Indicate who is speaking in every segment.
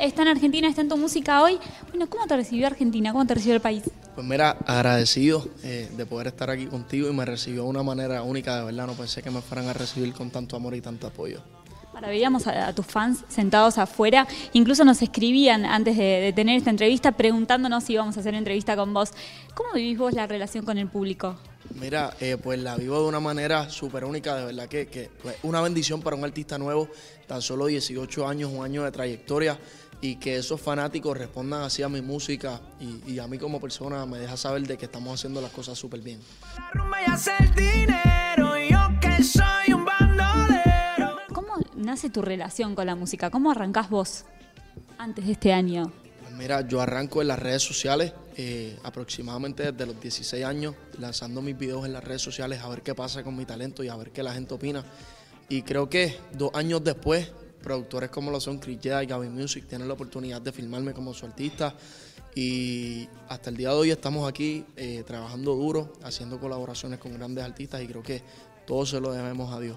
Speaker 1: está en Argentina, está en tu música hoy. Bueno, ¿cómo te recibió Argentina? ¿Cómo te recibió el país?
Speaker 2: Pues mira, agradecido eh, de poder estar aquí contigo y me recibió de una manera única, de verdad. No pensé que me fueran a recibir con tanto amor y tanto apoyo.
Speaker 1: Veíamos a, tus fans sentados afuera, incluso nos escribían antes de, tener esta entrevista preguntándonos si íbamos a hacer entrevista con vos. ¿Cómo vivís vos la relación con el público?
Speaker 2: Mira, eh, pues la vivo de una manera súper única, de verdad que, que pues, una bendición para un artista nuevo, tan solo 18 años, un año de trayectoria, y que esos fanáticos respondan así a mi música y, y a mí como persona me deja saber de que estamos haciendo las cosas súper bien.
Speaker 1: nace tu relación con la música? ¿Cómo arrancás vos antes de este año?
Speaker 2: Pues mira, yo arranco en las redes sociales eh, aproximadamente desde los 16 años, lanzando mis videos en las redes sociales a ver qué pasa con mi talento y a ver qué la gente opina. Y creo que dos años después, productores como lo son Chris y Gavin Music tienen la oportunidad de filmarme como su artista. Y hasta el día de hoy estamos aquí eh, trabajando duro, haciendo colaboraciones con grandes artistas y creo que todo se lo debemos a Dios.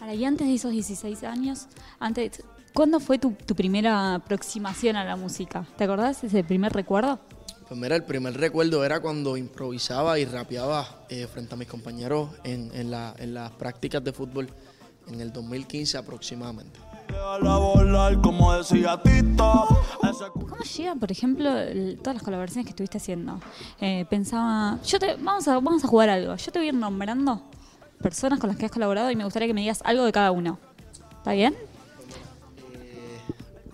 Speaker 1: Ahora, y antes de esos 16 años, antes, ¿cuándo fue tu, primera aproximación a la música? ¿Te acordás ese primer recuerdo?
Speaker 2: Pues mira, el primer recuerdo era cuando improvisaba y rapeaba eh, frente a mis compañeros en, en, las prácticas de fútbol en el 2015 aproximadamente. ¿Cómo
Speaker 1: llegan, por ejemplo, todas las colaboraciones que estuviste haciendo? Eh, pensaba, yo te, vamos, a, vamos a jugar algo, yo te voy a ir nombrando personas con las que has colaborado y me gustaría que me digas algo de cada uno. ¿Está bien?
Speaker 2: Eh,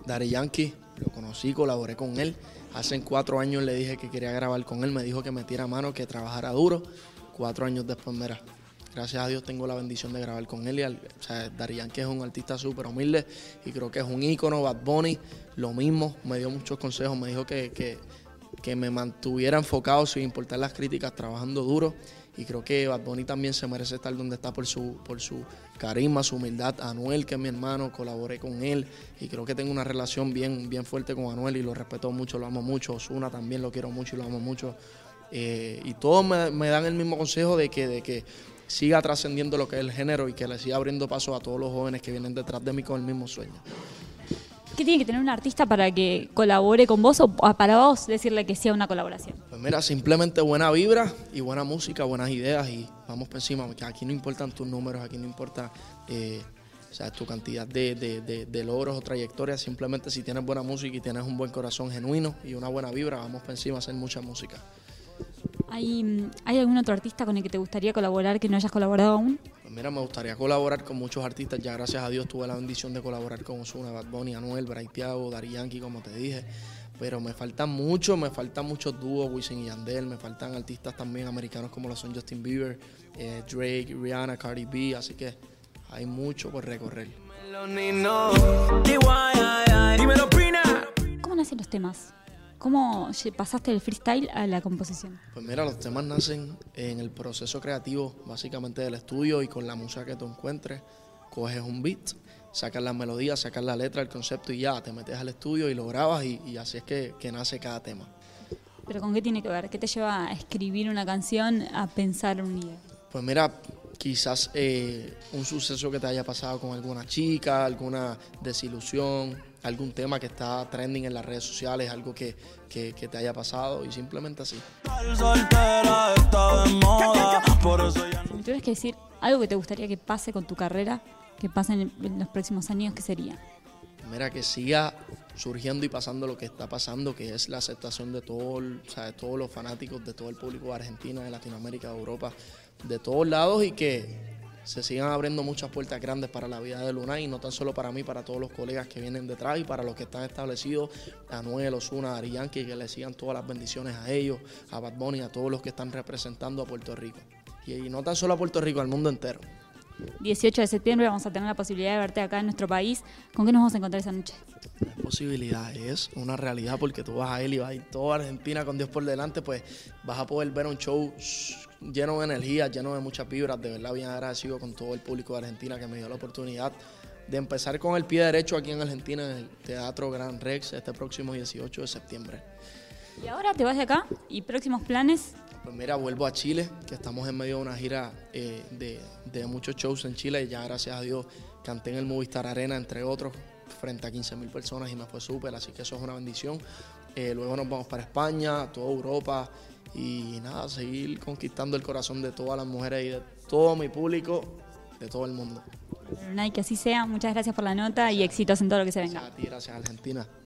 Speaker 2: Dari Yankee, lo conocí, colaboré con él. Hace cuatro años le dije que quería grabar con él, me dijo que metiera mano, que trabajara duro. Cuatro años después, mira, gracias a Dios tengo la bendición de grabar con él. Y Dari Yankee es un artista súper humilde y creo que es un ícono. Bad Bunny, lo mismo, me dio muchos consejos, me dijo que, que, que me mantuviera enfocado sin importar las críticas, trabajando duro y creo que Bad Bunny también se merece estar donde está por su, por su carisma, su humildad. Anuel, que es mi hermano, colaboré con él y creo que tengo una relación bien, bien fuerte con Anuel y lo respeto mucho, lo amo mucho. Osuna también lo quiero mucho y lo amo mucho. Eh, y todos me, dan el mismo consejo de que, de que siga trascendiendo lo que es el género y que le siga abriendo paso a todos los jóvenes que vienen detrás de mí con el mismo sueño.
Speaker 1: ¿Qué tiene que tener un artista para que colabore con vos o para vos decirle que sea una colaboración?
Speaker 2: Pues mira, simplemente buena vibra y buena música, buenas ideas y vamos por encima, porque aquí no importan tus números, aquí no importa eh, o sea, tu cantidad de, logros o trayectorias, simplemente si tienes buena música y tienes un buen corazón genuino y una buena vibra, vamos por encima a hacer mucha música.
Speaker 1: ¿Hay, ¿Hay algún otro artista con el que te gustaría colaborar que no hayas colaborado aún?
Speaker 2: Mira, me gustaría colaborar con muchos artistas. Ya gracias a Dios tuve la bendición de colaborar con Osuna, Bad Bunny, Anuel, Braithiago, Dari Yankee, como te dije. Pero me faltan muchos, me faltan muchos dúos, Wisin y Yandel, me faltan artistas también americanos como lo son Justin Bieber, eh, Drake, Rihanna, Cardi B, así que hay mucho por recorrer.
Speaker 1: ¿Cómo nacen los temas? ¿Cómo pasaste del freestyle a la composición?
Speaker 2: Pues mira, los temas nacen en el proceso creativo, básicamente del estudio y con la música que tú encuentres. Coges un beat, sacas la melodía, sacas la letra, el concepto y ya, te metes al estudio y lo grabas y, así es que, nace cada tema.
Speaker 1: ¿Pero con qué tiene que ver? ¿Qué te lleva a escribir una canción, a pensar un idea?
Speaker 2: Pues mira, quizás eh, un suceso que te haya pasado con alguna chica, alguna desilusión, algún tema que está trending en las redes sociales, algo que, te haya pasado y simplemente así.
Speaker 1: Tuvieras que decir algo que te gustaría que pase con tu carrera, que pase en, los próximos años, ¿qué sería?
Speaker 2: Mira, que siga surgiendo y pasando lo que está pasando, que es la aceptación de, todo, de todos los fanáticos, de todo el público de Argentina, de Latinoamérica, de Europa, de todos lados y que se sigan abriendo muchas puertas grandes para la vida de Luna y no tan solo para mí, para todos los colegas que vienen detrás y para los que están establecidos, a Noel, Osuna, Ari Yankee, que le sigan todas las bendiciones a ellos, a Bad Bunny, a todos los que están representando a Puerto Rico. Y, no tan solo a Puerto Rico, al mundo entero.
Speaker 1: 18 de septiembre vamos a tener la posibilidad de verte acá en nuestro país. ¿Con qué nos vamos a encontrar esa noche?
Speaker 2: La posibilidad es una realidad porque tú vas a él y vas a ir toda Argentina con Dios por delante, pues vas a poder ver un show lleno de energía, lleno de muchas vibras. De verdad, bien agradecido con todo el público de Argentina que me dio la oportunidad de empezar con el pie derecho aquí en Argentina, en el Teatro Gran Rex, este próximo 18 de septiembre.
Speaker 1: ¿Y ahora te vas de acá? ¿Y próximos planes?
Speaker 2: Pues mira, vuelvo a Chile, que estamos en medio de una gira eh, de, de muchos shows en Chile y ya gracias a Dios canté en el Movistar Arena, entre otros frente a 15 mil personas y me fue súper, así que eso es una bendición. Eh, luego nos vamos para España, toda Europa y nada, seguir conquistando el corazón de todas las mujeres y de todo mi público, de todo el mundo.
Speaker 1: Nike, que así sea. Muchas gracias por la nota y éxitos en todo lo que se venga.
Speaker 2: Gracias a ti, gracias Argentina.